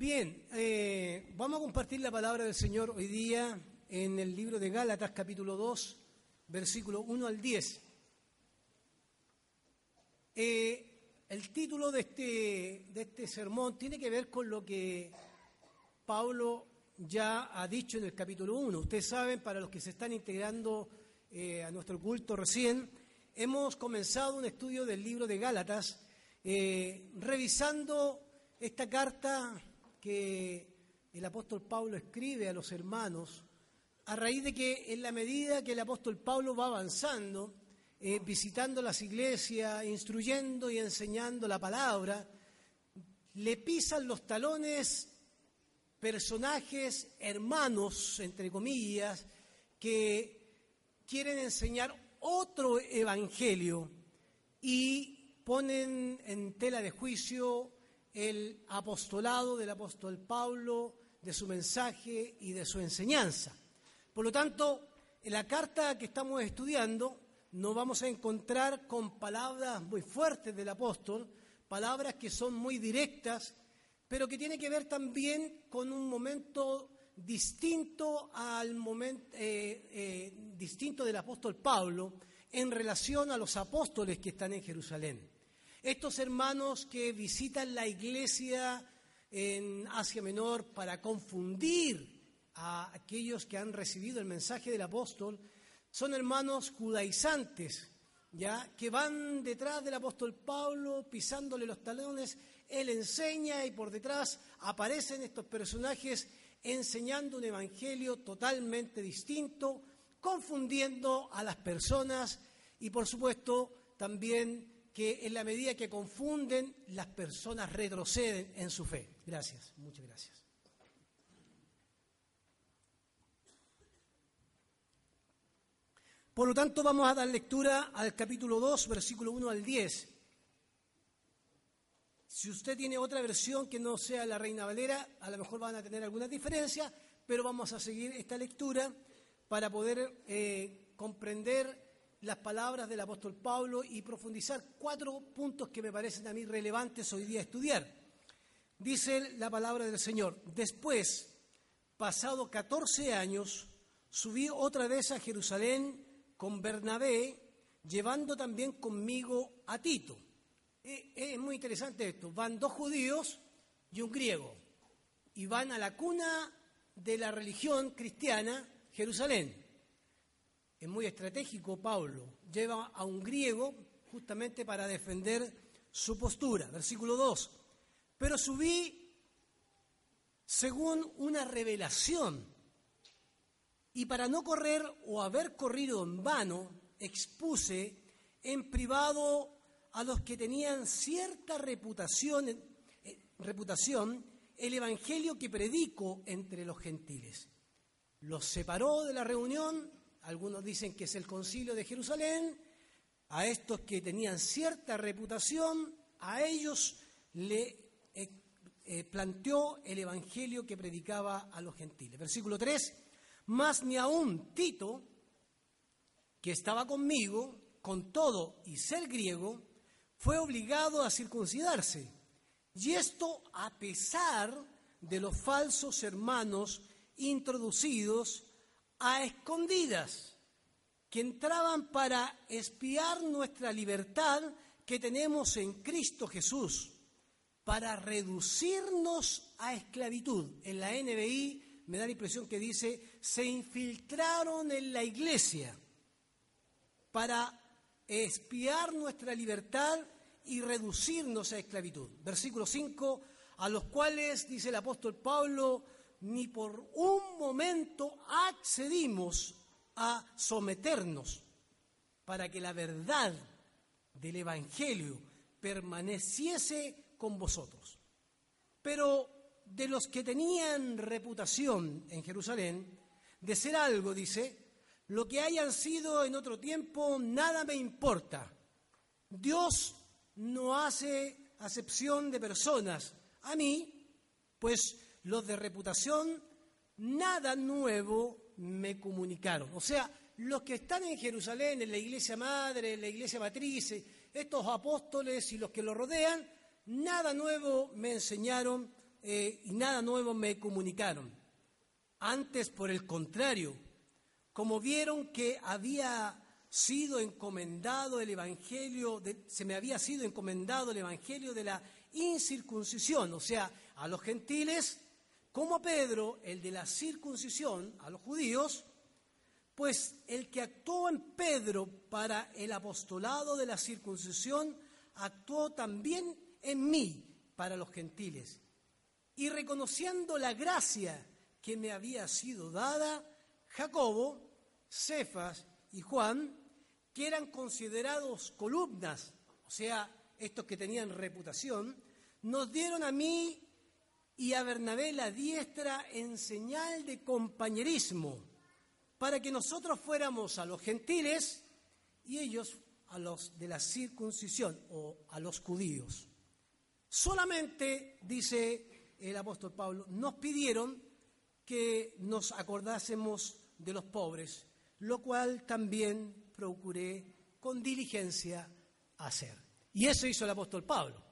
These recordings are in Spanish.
Bien, eh, vamos a compartir la palabra del Señor hoy día en el libro de Gálatas capítulo 2, versículo 1 al 10. Eh, el título de este, de este sermón tiene que ver con lo que Pablo ya ha dicho en el capítulo 1. Ustedes saben, para los que se están integrando eh, a nuestro culto recién, hemos comenzado un estudio del libro de Gálatas, revisando esta carta que el apóstol Pablo escribe a los hermanos, a raíz de que en la medida que el apóstol Pablo va avanzando, eh, visitando las iglesias, instruyendo y enseñando la palabra, le pisan los talones personajes hermanos, entre comillas, que quieren enseñar otro evangelio y ponen en tela de juicio el apostolado del apóstol Pablo, de su mensaje y de su enseñanza. Por lo tanto, en la carta que estamos estudiando nos vamos a encontrar con palabras muy fuertes del apóstol, palabras que son muy directas, pero que tienen que ver también con un momento distinto al momento eh, eh, distinto del apóstol Pablo en relación a los apóstoles que están en Jerusalén. Estos hermanos que visitan la iglesia en Asia Menor para confundir a aquellos que han recibido el mensaje del apóstol, son hermanos judaizantes, ya que van detrás del apóstol Pablo pisándole los talones, él enseña y por detrás aparecen estos personajes enseñando un evangelio totalmente distinto, confundiendo a las personas y por supuesto también que en la medida que confunden, las personas retroceden en su fe. Gracias, muchas gracias. Por lo tanto, vamos a dar lectura al capítulo 2, versículo 1 al 10. Si usted tiene otra versión que no sea la Reina Valera, a lo mejor van a tener algunas diferencias, pero vamos a seguir esta lectura para poder eh, comprender las palabras del apóstol Pablo y profundizar cuatro puntos que me parecen a mí relevantes hoy día estudiar. Dice la palabra del Señor, después, pasado 14 años, subí otra vez a Jerusalén con Bernabé, llevando también conmigo a Tito. Eh, es muy interesante esto, van dos judíos y un griego, y van a la cuna de la religión cristiana, Jerusalén. Es muy estratégico Pablo. Lleva a un griego justamente para defender su postura. Versículo 2. Pero subí según una revelación y para no correr o haber corrido en vano, expuse en privado a los que tenían cierta reputación, eh, reputación el evangelio que predico entre los gentiles. Los separó de la reunión algunos dicen que es el concilio de Jerusalén, a estos que tenían cierta reputación, a ellos le eh, eh, planteó el evangelio que predicaba a los gentiles. Versículo 3, más ni aún Tito, que estaba conmigo, con todo y ser griego, fue obligado a circuncidarse. Y esto a pesar de los falsos hermanos introducidos a escondidas, que entraban para espiar nuestra libertad que tenemos en Cristo Jesús, para reducirnos a esclavitud. En la NBI me da la impresión que dice, se infiltraron en la iglesia para espiar nuestra libertad y reducirnos a esclavitud. Versículo 5, a los cuales, dice el apóstol Pablo, ni por un momento accedimos a someternos para que la verdad del Evangelio permaneciese con vosotros. Pero de los que tenían reputación en Jerusalén, de ser algo, dice, lo que hayan sido en otro tiempo, nada me importa. Dios no hace acepción de personas. A mí, pues los de reputación, nada nuevo me comunicaron. O sea, los que están en Jerusalén, en la iglesia madre, en la iglesia matriz, estos apóstoles y los que lo rodean, nada nuevo me enseñaron eh, y nada nuevo me comunicaron. Antes, por el contrario, como vieron que había sido encomendado el Evangelio, se me había sido encomendado el Evangelio de la incircuncisión, o sea, a los gentiles, como a Pedro, el de la circuncisión, a los judíos, pues el que actuó en Pedro para el apostolado de la circuncisión, actuó también en mí para los gentiles. Y reconociendo la gracia que me había sido dada, Jacobo, Cefas y Juan, que eran considerados columnas, o sea, estos que tenían reputación, nos dieron a mí y a Bernabé la diestra en señal de compañerismo, para que nosotros fuéramos a los gentiles y ellos a los de la circuncisión o a los judíos. Solamente, dice el apóstol Pablo, nos pidieron que nos acordásemos de los pobres, lo cual también procuré con diligencia hacer. Y eso hizo el apóstol Pablo,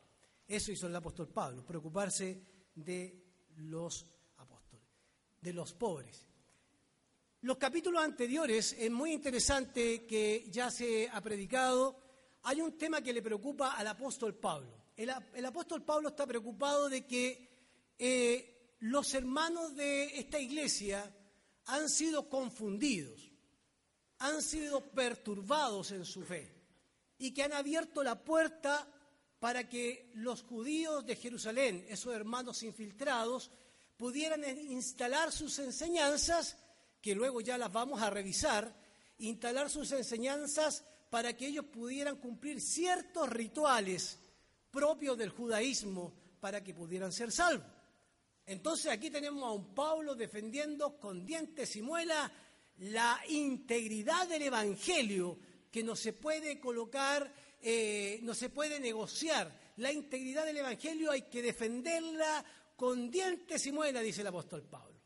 eso hizo el apóstol Pablo, preocuparse de los apóstoles, de los pobres. Los capítulos anteriores, es muy interesante que ya se ha predicado, hay un tema que le preocupa al apóstol Pablo. El, apóstol Pablo está preocupado de que eh, los hermanos de esta iglesia han sido confundidos, han sido perturbados en su fe y que han abierto la puerta para que los judíos de Jerusalén, esos hermanos infiltrados, pudieran instalar sus enseñanzas, que luego ya las vamos a revisar, instalar sus enseñanzas para que ellos pudieran cumplir ciertos rituales propios del judaísmo para que pudieran ser salvos. Entonces aquí tenemos a un Pablo defendiendo con dientes y muela la integridad del Evangelio, que no se puede colocar, eh, no se puede negociar. La integridad del Evangelio hay que defenderla con dientes y muela, dice el apóstol Pablo.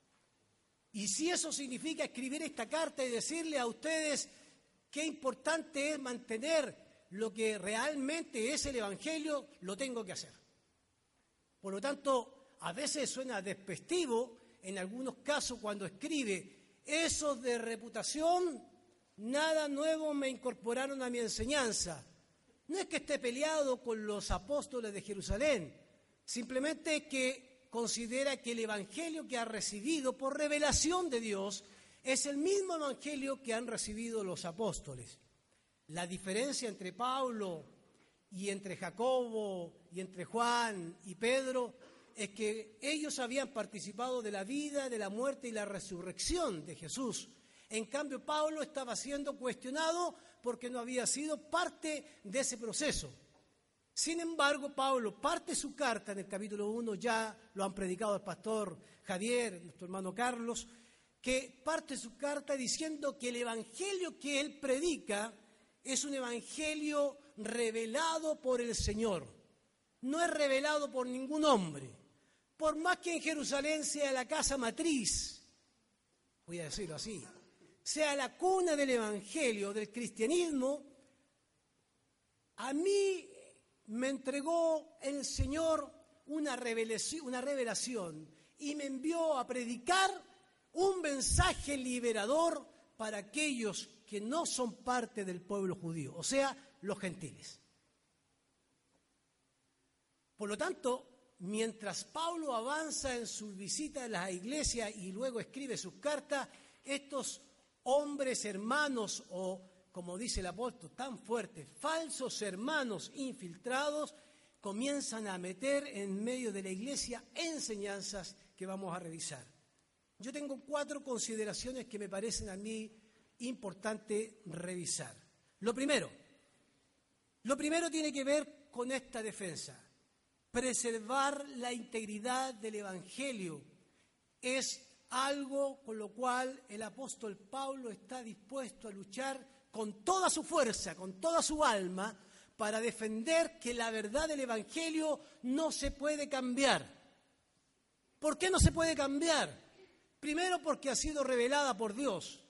Y si eso significa escribir esta carta y decirle a ustedes qué importante es mantener lo que realmente es el Evangelio, lo tengo que hacer. Por lo tanto, a veces suena despectivo en algunos casos cuando escribe, esos de reputación, nada nuevo me incorporaron a mi enseñanza. No es que esté peleado con los apóstoles de Jerusalén, simplemente que considera que el Evangelio que ha recibido por revelación de Dios es el mismo Evangelio que han recibido los apóstoles. La diferencia entre Pablo y entre Jacobo y entre Juan y Pedro es que ellos habían participado de la vida, de la muerte y la resurrección de Jesús. En cambio, Pablo estaba siendo cuestionado porque no había sido parte de ese proceso. Sin embargo, Pablo parte su carta en el capítulo 1, ya lo han predicado el pastor Javier, nuestro hermano Carlos, que parte su carta diciendo que el evangelio que él predica es un evangelio revelado por el Señor. No es revelado por ningún hombre por más que en Jerusalén sea la casa matriz, voy a decirlo así, sea la cuna del Evangelio, del cristianismo, a mí me entregó el Señor una revelación, y me envió a predicar un mensaje liberador para aquellos que no son parte del pueblo judío, o sea, los gentiles. Por lo tanto, mientras Pablo avanza en su visita a las iglesias y luego escribe sus cartas, estos hombres hermanos o, como dice el apóstol tan fuerte, falsos hermanos infiltrados, comienzan a meter en medio de la iglesia enseñanzas que vamos a revisar. Yo tengo cuatro consideraciones que me parecen a mí importante revisar. Lo primero, lo primero tiene que ver con esta defensa preservar la integridad del Evangelio es algo con lo cual el apóstol Pablo está dispuesto a luchar con toda su fuerza, con toda su alma, para defender que la verdad del Evangelio no se puede cambiar. ¿Por qué no se puede cambiar? Primero porque ha sido revelada por Dios.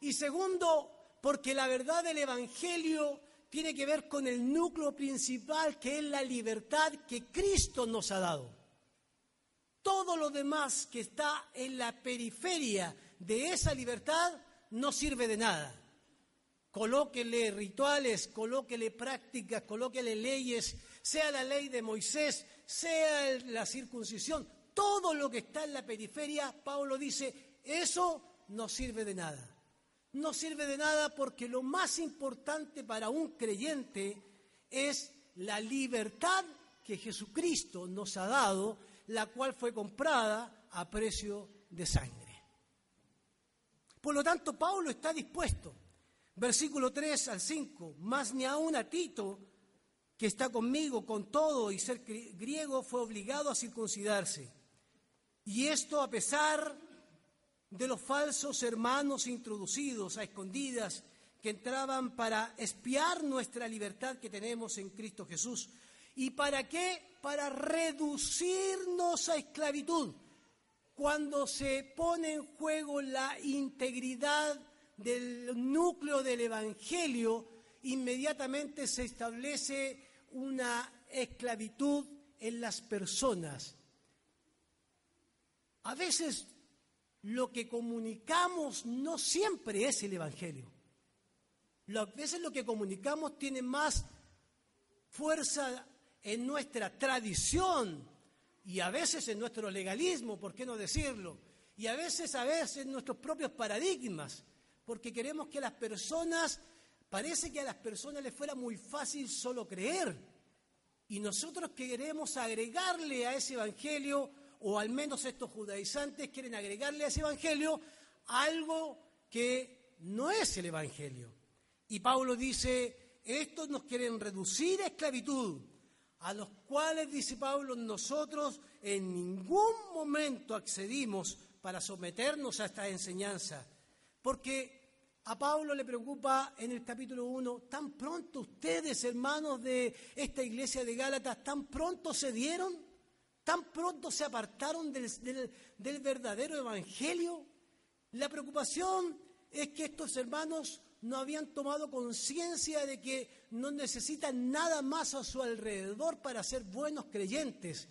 Y segundo, porque la verdad del Evangelio tiene que ver con el núcleo principal que es la libertad que Cristo nos ha dado. Todo lo demás que está en la periferia de esa libertad no sirve de nada. Colóquele rituales, colóquele prácticas, colóquele leyes, sea la ley de Moisés, sea la circuncisión, todo lo que está en la periferia, Pablo dice, eso no sirve de nada. No sirve de nada porque lo más importante para un creyente es la libertad que Jesucristo nos ha dado, la cual fue comprada a precio de sangre. Por lo tanto, Pablo está dispuesto, versículo 3 al 5, más ni aún a Tito, que está conmigo con todo y ser griego, fue obligado a circuncidarse. Y esto a pesar de los falsos hermanos introducidos a escondidas que entraban para espiar nuestra libertad que tenemos en Cristo Jesús. ¿Y para qué? Para reducirnos a esclavitud cuando se pone en juego la integridad del núcleo del Evangelio, inmediatamente se establece una esclavitud en las personas. A veces lo que comunicamos no siempre es el Evangelio. A veces lo que comunicamos tiene más fuerza en nuestra tradición, y a veces en nuestro legalismo, ¿por qué no decirlo? Y a veces, a veces en nuestros propios paradigmas, porque queremos que a las personas, parece que a las personas les fuera muy fácil solo creer. Y nosotros queremos agregarle a ese evangelio, o al menos estos judaizantes quieren agregarle a ese evangelio algo que no es el evangelio. Y Pablo dice, estos nos quieren reducir a esclavitud a los cuales, dice Pablo, nosotros en ningún momento accedimos para someternos a esta enseñanza, porque a Pablo le preocupa en el capítulo 1, tan pronto ustedes, hermanos de esta iglesia de Gálatas, tan pronto se dieron, tan pronto se apartaron del, del verdadero evangelio. La preocupación es que estos hermanos no habían tomado conciencia de que no necesitan nada más a su alrededor para ser buenos creyentes.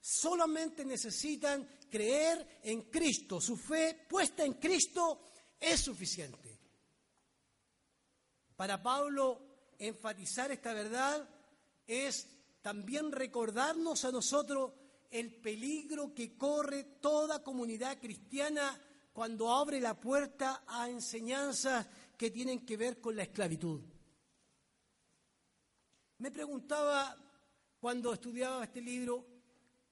Solamente necesitan creer en Cristo. Su fe puesta en Cristo es suficiente. Para Pablo, enfatizar esta verdad es también recordarnos a nosotros el peligro que corre toda comunidad cristiana cuando abre la puerta a enseñanzas que tienen que ver con la esclavitud. Me preguntaba cuando estudiaba este libro,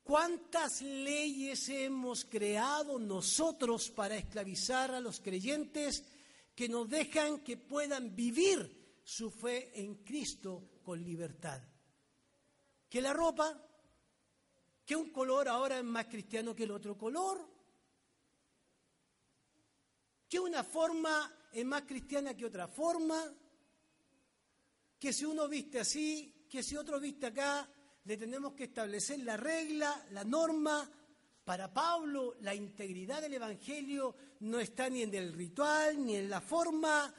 ¿cuántas leyes hemos creado nosotros para esclavizar a los creyentes que nos dejan que puedan vivir su fe en Cristo con libertad? Que la ropa, que un color ahora es más cristiano que el otro color, que una forma es más cristiana que otra forma, que si uno viste así, que si otro viste acá, le tenemos que establecer la regla, la norma. Para Pablo, la integridad del Evangelio no está ni en el ritual, ni en la forma,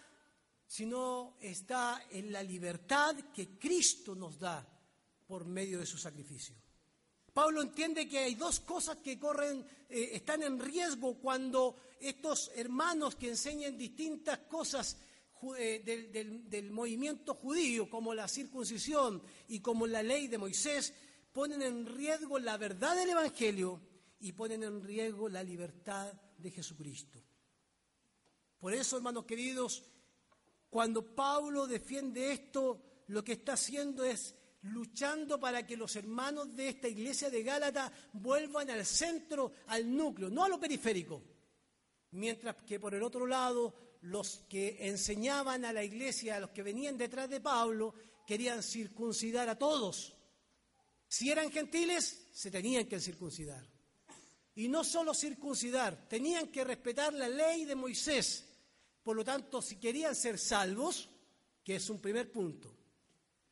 sino está en la libertad que Cristo nos da por medio de su sacrificio. Pablo entiende que hay dos cosas que corren, eh, están en riesgo cuando estos hermanos que enseñan distintas cosas eh, del, movimiento judío, como la circuncisión y como la ley de Moisés, ponen en riesgo la verdad del Evangelio y ponen en riesgo la libertad de Jesucristo. Por eso, hermanos queridos, cuando Pablo defiende esto, lo que está haciendo es luchando para que los hermanos de esta iglesia de Gálata vuelvan al centro, al núcleo, no a lo periférico mientras que por el otro lado los que enseñaban a la iglesia, a los que venían detrás de Pablo, querían circuncidar a todos. Si eran gentiles, se tenían que circuncidar. Y no solo circuncidar, tenían que respetar la ley de Moisés. Por lo tanto, si querían ser salvos, que es un primer punto,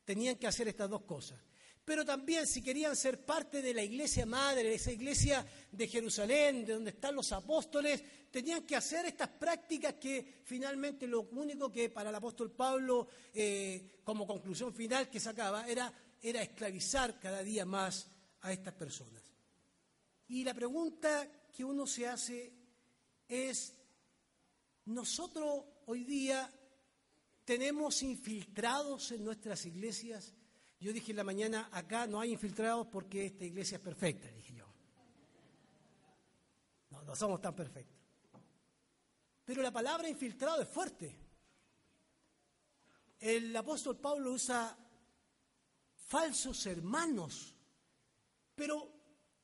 tenían que hacer estas dos cosas. Pero también si querían ser parte de la iglesia madre, de esa iglesia de Jerusalén, de donde están los apóstoles, tenían que hacer estas prácticas que finalmente lo único que para el apóstol Pablo, eh, como conclusión final que sacaba, era, era esclavizar cada día más a estas personas. Y la pregunta que uno se hace es, nosotros hoy día tenemos infiltrados en nuestras iglesias. Yo dije en la mañana, acá no hay infiltrados porque esta iglesia es perfecta, dije yo. No, no somos tan perfectos. Pero la palabra infiltrado es fuerte. El apóstol Pablo usa falsos hermanos, pero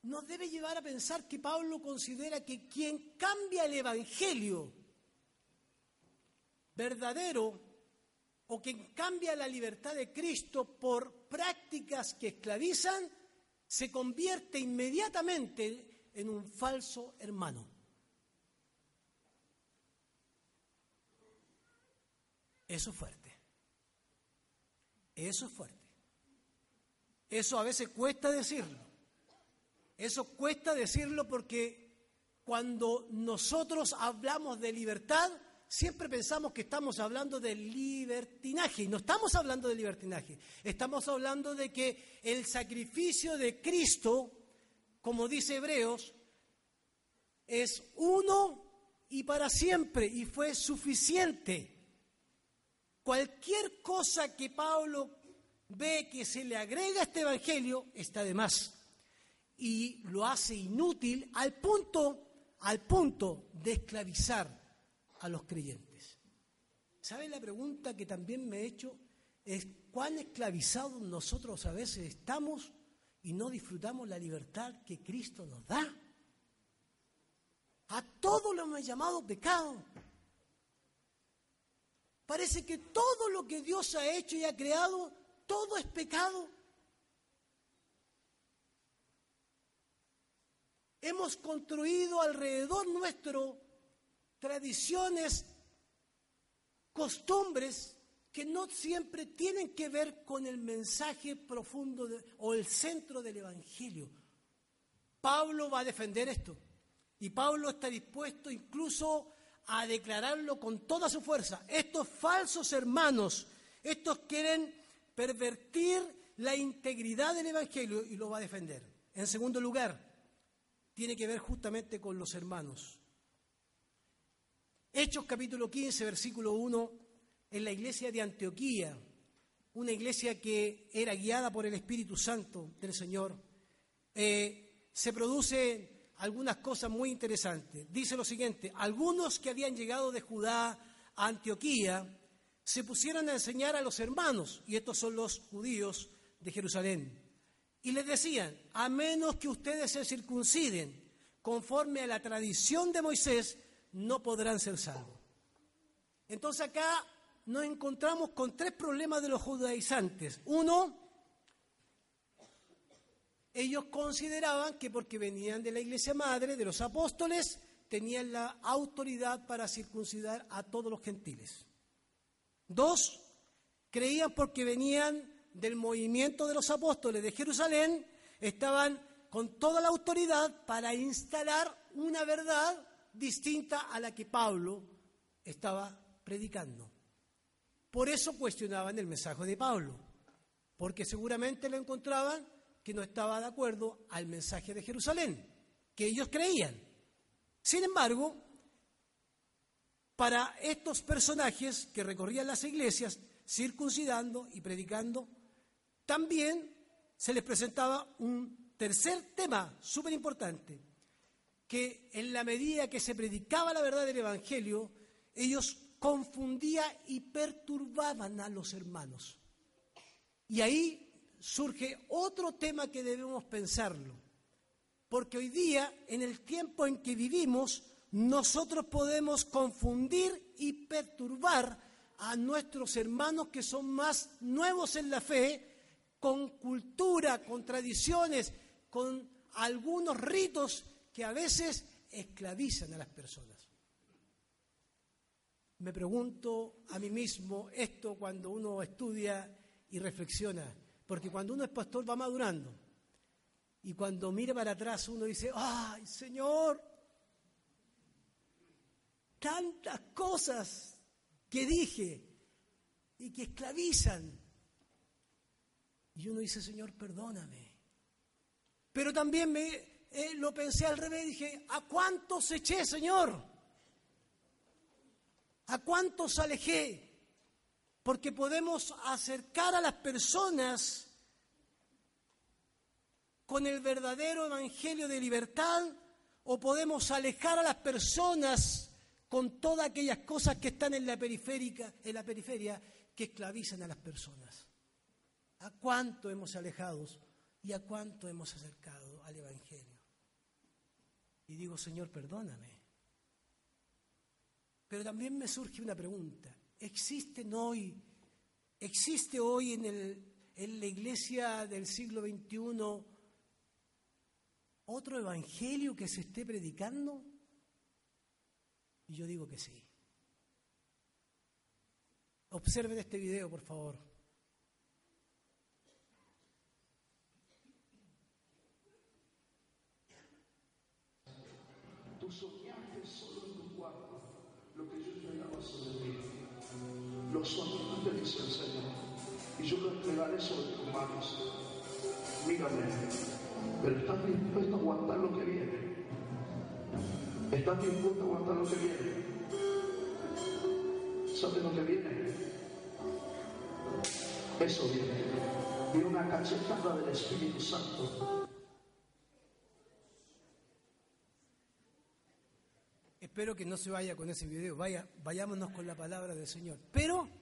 nos debe llevar a pensar que Pablo considera que quien cambia el Evangelio verdadero o quien cambia la libertad de Cristo por prácticas que esclavizan, se convierte inmediatamente en un falso hermano. Eso es fuerte. Eso es fuerte. Eso a veces cuesta decirlo. Eso cuesta decirlo porque cuando nosotros hablamos de libertad, siempre pensamos que estamos hablando de libertinaje. Y no estamos hablando de libertinaje. Estamos hablando de que el sacrificio de Cristo, como dice Hebreos, es uno y para siempre y fue suficiente. Cualquier cosa que Pablo ve que se le agrega a este Evangelio está de más y lo hace inútil al punto, al punto de esclavizar a los creyentes. ¿Saben la pregunta que también me he hecho? Es cuán esclavizados nosotros a veces estamos y no disfrutamos la libertad que Cristo nos da. A todos lo hemos llamado pecado. Parece que todo lo que Dios ha hecho y ha creado, todo es pecado. Hemos construido alrededor nuestro tradiciones, costumbres que no siempre tienen que ver con el mensaje profundo o el centro del Evangelio. Pablo va a defender esto y Pablo está dispuesto incluso a declararlo con toda su fuerza. Estos falsos hermanos, estos quieren pervertir la integridad del Evangelio y lo va a defender. En segundo lugar, tiene que ver justamente con los hermanos. Hechos capítulo 15, versículo 1, en la iglesia de Antioquía, una iglesia que era guiada por el Espíritu Santo del Señor, eh, se producen algunas cosas muy interesantes. Dice lo siguiente, algunos que habían llegado de Judá a Antioquía se pusieron a enseñar a los hermanos, y estos son los judíos de Jerusalén y les decían, a menos que ustedes se circunciden conforme a la tradición de Moisés, no podrán ser salvos. Entonces acá nos encontramos con tres problemas de los judaizantes. Uno, ellos consideraban que porque venían de la iglesia madre, de los apóstoles, tenían la autoridad para circuncidar a todos los gentiles. Dos, creían porque venían del movimiento de los apóstoles de Jerusalén estaban con toda la autoridad para instalar una verdad distinta a la que Pablo estaba predicando. Por eso cuestionaban el mensaje de Pablo, porque seguramente lo encontraban que no estaba de acuerdo al mensaje de Jerusalén, que ellos creían. Sin embargo, para estos personajes que recorrían las iglesias circuncidando y predicando también se les presentaba un tercer tema súper importante, que en la medida que se predicaba la verdad del Evangelio, ellos confundían y perturbaban a los hermanos. Y ahí surge otro tema que debemos pensarlo, porque hoy día, en el tiempo en que vivimos, nosotros podemos confundir y perturbar a nuestros hermanos que son más nuevos en la fe con cultura, con tradiciones, con algunos ritos que a veces esclavizan a las personas. Me pregunto a mí mismo esto cuando uno estudia y reflexiona, porque cuando uno es pastor va madurando. Y cuando mira para atrás uno dice, ay Señor, tantas cosas que dije y que esclavizan y uno dice, Señor, perdóname. Pero también me eh, lo pensé al revés, dije, ¿a cuántos eché, Señor? ¿A cuántos alejé? Porque podemos acercar a las personas con el verdadero evangelio de libertad o podemos alejar a las personas con todas aquellas cosas que están en la periférica, en la periferia que esclavizan a las personas. ¿A cuánto hemos alejado y a cuánto hemos acercado al evangelio? Y digo, Señor, perdóname. Pero también me surge una pregunta. ¿Existen hoy, existe hoy en, el, en la iglesia del siglo XXI otro evangelio que se esté predicando? Y yo digo que sí. Observen este video, por favor. Señor, y yo lo entregaré sobre tus manos. Mírame, pero estás dispuesto a aguantar lo que viene. Estás dispuesto a aguantar lo que viene. ¿Sabes lo que viene? Eso viene. Viene una cachetada del Espíritu Santo. Espero que no se vaya con ese video, vaya, vayámonos con la palabra del Señor. Pero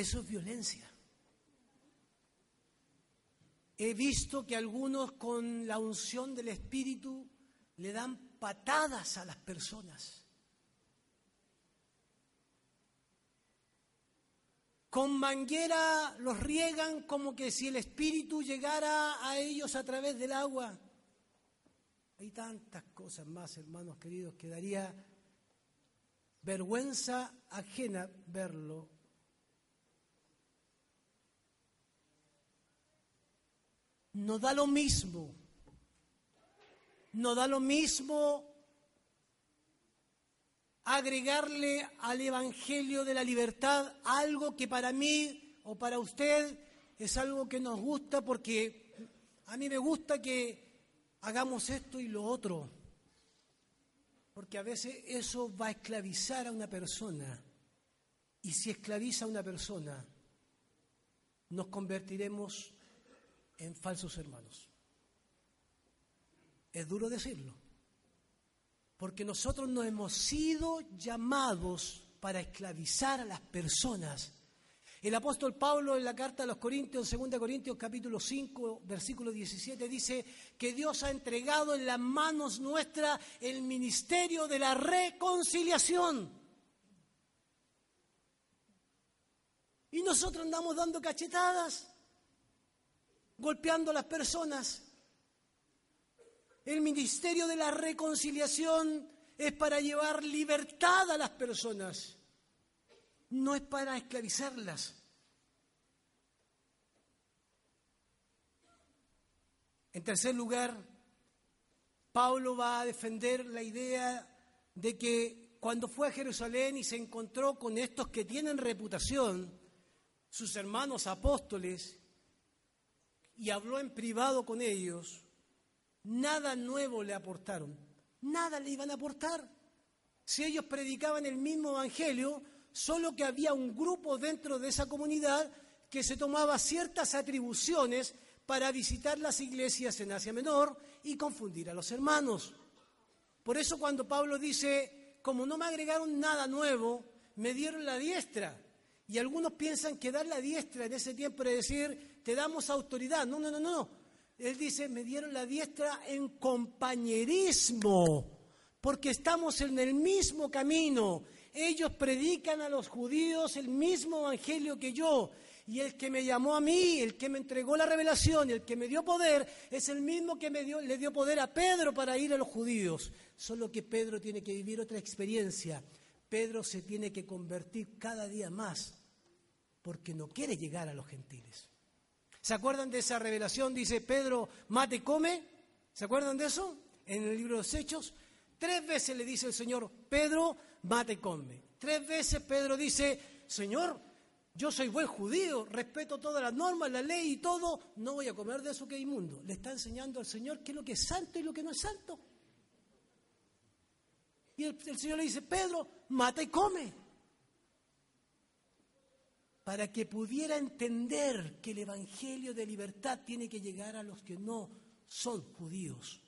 eso es violencia. He visto que algunos con la unción del Espíritu le dan patadas a las personas. Con manguera los riegan como que si el Espíritu llegara a ellos a través del agua. Hay tantas cosas más, hermanos queridos, que daría vergüenza ajena verlo no da lo mismo. No da lo mismo agregarle al Evangelio de la libertad algo que para mí o para usted es algo que nos gusta porque a mí me gusta que hagamos esto y lo otro. Porque a veces eso va a esclavizar a una persona. Y si esclaviza a una persona, nos convertiremos en falsos hermanos. Es duro decirlo, porque nosotros no hemos sido llamados para esclavizar a las personas. El apóstol Pablo en la carta a los Corintios, en 2 Corintios capítulo 5, versículo 17, dice que Dios ha entregado en las manos nuestras el ministerio de la reconciliación. Y nosotros andamos dando cachetadas golpeando a las personas. El ministerio de la reconciliación es para llevar libertad a las personas, no es para esclavizarlas. En tercer lugar, Pablo va a defender la idea de que cuando fue a Jerusalén y se encontró con estos que tienen reputación, sus hermanos apóstoles, y habló en privado con ellos, nada nuevo le aportaron, nada le iban a aportar. Si ellos predicaban el mismo evangelio, solo que había un grupo dentro de esa comunidad que se tomaba ciertas atribuciones para visitar las iglesias en Asia Menor y confundir a los hermanos. Por eso cuando Pablo dice, como no me agregaron nada nuevo, me dieron la diestra. Y algunos piensan que dar la diestra en ese tiempo era decir, te damos autoridad. No, no, no, no. Él dice, me dieron la diestra en compañerismo, porque estamos en el mismo camino. Ellos predican a los judíos el mismo evangelio que yo. Y el que me llamó a mí, el que me entregó la revelación, el que me dio poder, es el mismo que me dio, le dio poder a Pedro para ir a los judíos. Solo que Pedro tiene que vivir otra experiencia. Pedro se tiene que convertir cada día más porque no quiere llegar a los gentiles. ¿Se acuerdan de esa revelación? Dice Pedro, mate, come. ¿Se acuerdan de eso? En el libro de los Hechos. Tres veces le dice el Señor, Pedro, mate, come. Tres veces Pedro dice, Señor, yo soy buen judío, respeto todas las normas, la ley y todo, no voy a comer de eso que es inmundo. Le está enseñando al Señor qué es lo que es santo y lo que no es santo. Y el, el Señor le dice, Pedro, mata y come. Para que pudiera entender que el Evangelio de libertad tiene que llegar a los que no son judíos.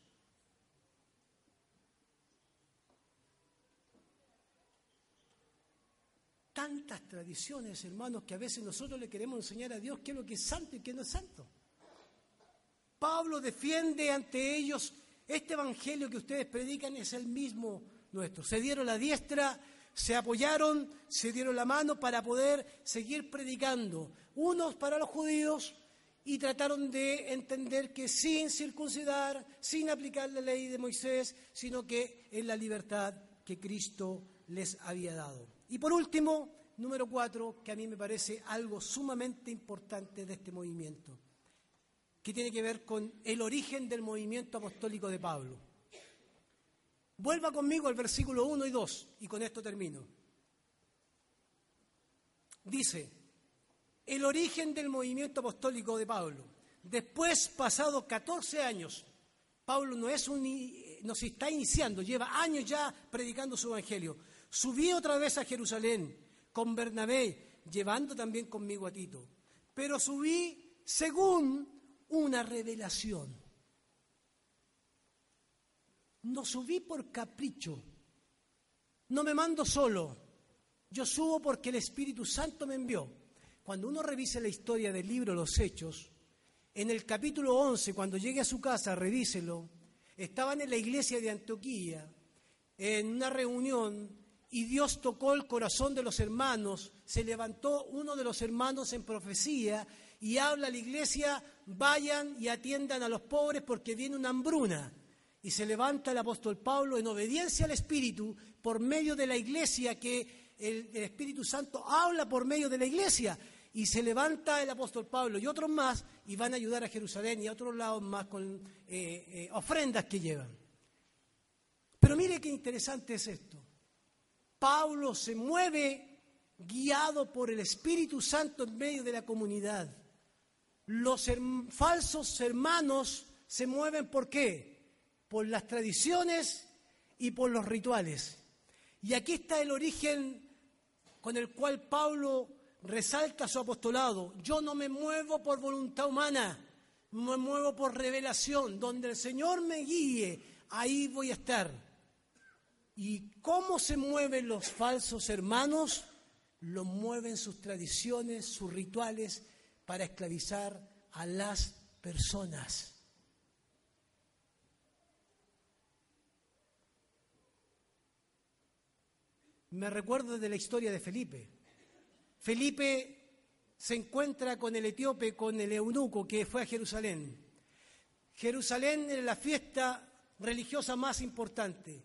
tantas tradiciones, hermanos, que a veces nosotros le queremos enseñar a Dios qué es lo que es santo y qué no es santo. Pablo defiende ante ellos, este evangelio que ustedes predican es el mismo nuestro. Se dieron la diestra, se apoyaron, se dieron la mano para poder seguir predicando. Unos para los judíos y trataron de entender que sin circuncidar, sin aplicar la ley de Moisés, sino que en la libertad que Cristo les había dado. Y por último, número cuatro, que a mí me parece algo sumamente importante de este movimiento, que tiene que ver con el origen del movimiento apostólico de Pablo. Vuelva conmigo al versículo 1 y 2, y con esto termino. Dice, el origen del movimiento apostólico de Pablo. Después, pasados 14 años, Pablo no, es un, no está iniciando, lleva años ya predicando su evangelio Subí otra vez a Jerusalén con Bernabé, llevando también conmigo a Tito. Pero subí según una revelación. No subí por capricho. No me mando solo. Yo subo porque el Espíritu Santo me envió. Cuando uno revise la historia del libro Los Hechos, en el capítulo 11, cuando llegue a su casa, revíselo, estaban en la iglesia de Antioquía, en una reunión y Dios tocó el corazón de los hermanos, se levantó uno de los hermanos en profecía y habla a la iglesia, vayan y atiendan a los pobres porque viene una hambruna. Y se levanta el apóstol Pablo en obediencia al Espíritu por medio de la iglesia, que el, Espíritu Santo habla por medio de la iglesia. Y se levanta el apóstol Pablo y otros más y van a ayudar a Jerusalén y a otros lados más con eh, eh, ofrendas que llevan. Pero mire qué interesante es esto. Pablo se mueve guiado por el Espíritu Santo en medio de la comunidad. Los falsos hermanos se mueven por qué? Por las tradiciones y por los rituales. Y aquí está el origen con el cual Pablo resalta su apostolado. Yo no me muevo por voluntad humana, me muevo por revelación. Donde el Señor me guíe, ahí voy a estar. ¿Y cómo se mueven los falsos hermanos? Lo mueven sus tradiciones, sus rituales para esclavizar a las personas. Me recuerdo de la historia de Felipe. Felipe se encuentra con el etíope, con el eunuco que fue a Jerusalén. Jerusalén era la fiesta religiosa más importante.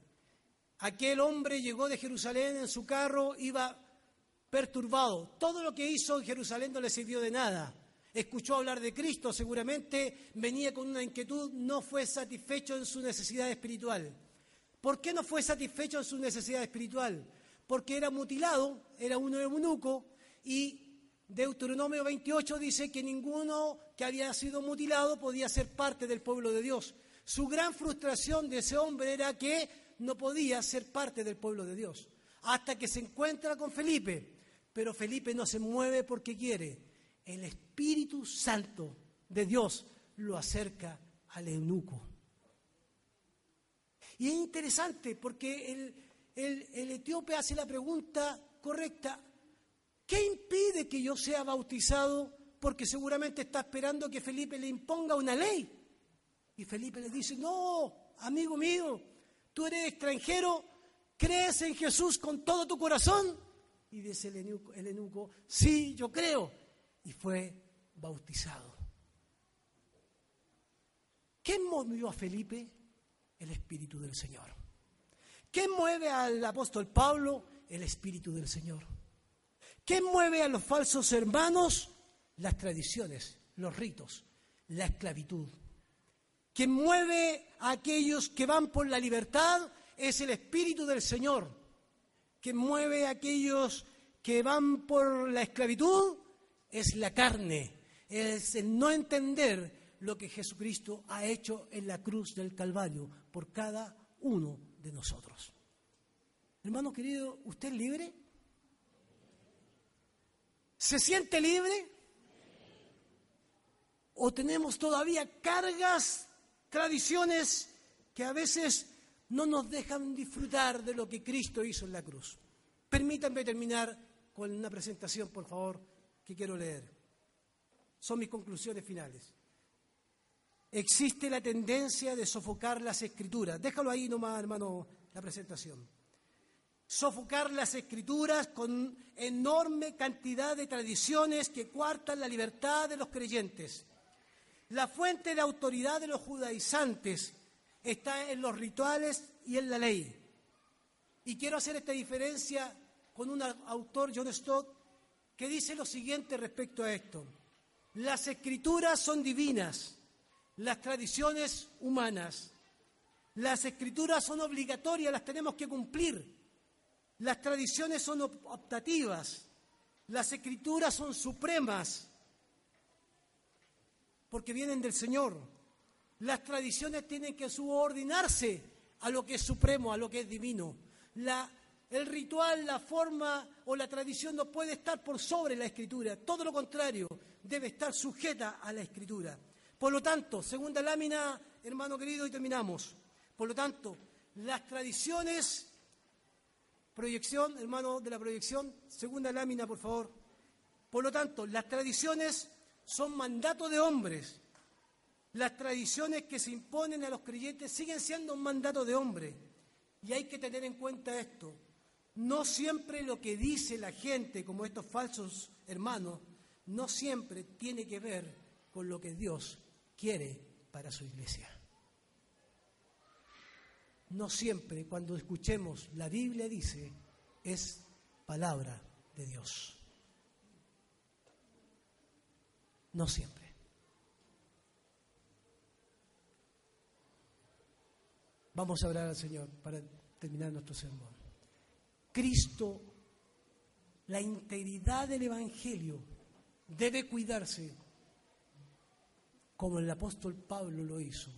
Aquel hombre llegó de Jerusalén en su carro, iba perturbado. Todo lo que hizo en Jerusalén no le sirvió de nada. Escuchó hablar de Cristo, seguramente venía con una inquietud, no fue satisfecho en su necesidad espiritual. ¿Por qué no fue satisfecho en su necesidad espiritual? Porque era mutilado, era un eunuco y Deuteronomio 28 dice que ninguno que había sido mutilado podía ser parte del pueblo de Dios. Su gran frustración de ese hombre era que no podía ser parte del pueblo de Dios. Hasta que se encuentra con Felipe. Pero Felipe no se mueve porque quiere. El Espíritu Santo de Dios lo acerca al eunuco. Y es interesante porque el, el, etíope hace la pregunta correcta. ¿Qué impide que yo sea bautizado? Porque seguramente está esperando que Felipe le imponga una ley. Y Felipe le dice, no, amigo mío, tú eres extranjero, crees en Jesús con todo tu corazón. Y dice el eunuco, sí, yo creo. Y fue bautizado. ¿Qué movió a Felipe? El Espíritu del Señor. ¿Qué mueve al apóstol Pablo? El Espíritu del Señor. ¿Qué mueve a los falsos hermanos? Las tradiciones, los ritos, la esclavitud. Quien mueve a aquellos que van por la libertad es el Espíritu del Señor. Quien mueve a aquellos que van por la esclavitud es la carne, es el no entender lo que Jesucristo ha hecho en la cruz del Calvario por cada uno nosotros. Hermano querido, ¿usted es libre? ¿Se siente libre? ¿O tenemos todavía cargas, tradiciones que a veces no nos dejan disfrutar de lo que Cristo hizo en la cruz? Permítanme terminar con una presentación, por favor, que quiero leer. Son mis conclusiones finales. Existe la tendencia de sofocar las escrituras. Déjalo ahí nomás, hermano, la presentación sofocar las escrituras con enorme cantidad de tradiciones que cuartan la libertad de los creyentes. La fuente de autoridad de los judaizantes está en los rituales y en la ley. Y quiero hacer esta diferencia con un autor, John Stott, que dice lo siguiente respecto a esto. Las escrituras son divinas, las tradiciones humanas. Las escrituras son obligatorias, las tenemos que cumplir. Las tradiciones son optativas, las escrituras son supremas, porque vienen del Señor. Las tradiciones tienen que subordinarse a lo que es supremo, a lo que es divino. el ritual, la forma o la tradición no puede estar por sobre la escritura, todo lo contrario, debe estar sujeta a la escritura. Por lo tanto, segunda lámina, hermano querido, y terminamos. Por lo tanto, las tradiciones Proyección, hermano de la proyección, segunda lámina, por favor. Por lo tanto, las tradiciones son mandato de hombres. Las tradiciones que se imponen a los creyentes siguen siendo un mandato de hombre. Y hay que tener en cuenta esto. No siempre lo que dice la gente, como estos falsos hermanos, no siempre tiene que ver con lo que Dios quiere para su iglesia. No siempre cuando escuchemos la Biblia dice es palabra de Dios. No siempre. Vamos a hablar al Señor para terminar nuestro sermón. Cristo, la integridad del Evangelio debe cuidarse como el apóstol Pablo lo hizo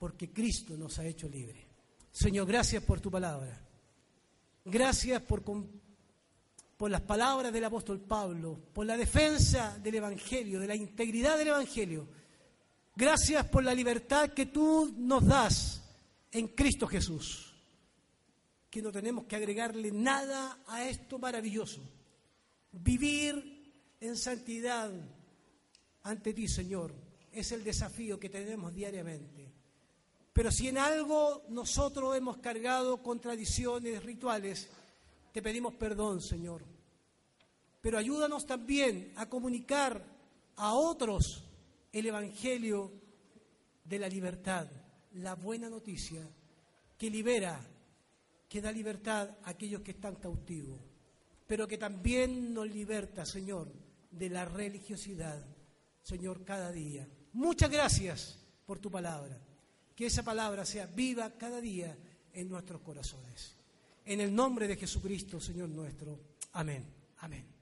porque Cristo nos ha hecho libre. Señor, gracias por tu palabra. Gracias por, por las palabras del apóstol Pablo, por la defensa del Evangelio, de la integridad del Evangelio. Gracias por la libertad que tú nos das en Cristo Jesús. Que no tenemos que agregarle nada a esto maravilloso. Vivir en santidad ante ti, Señor, es el desafío que tenemos diariamente. Pero si en algo nosotros hemos cargado con tradiciones, rituales, te pedimos perdón, Señor. Pero ayúdanos también a comunicar a otros el Evangelio de la libertad, la buena noticia que libera, que da libertad a aquellos que están cautivos, pero que también nos liberta, Señor, de la religiosidad, Señor, cada día. Muchas gracias por tu palabra que esa palabra sea viva cada día en nuestros corazones. En el nombre de Jesucristo, Señor nuestro. Amén. Amén.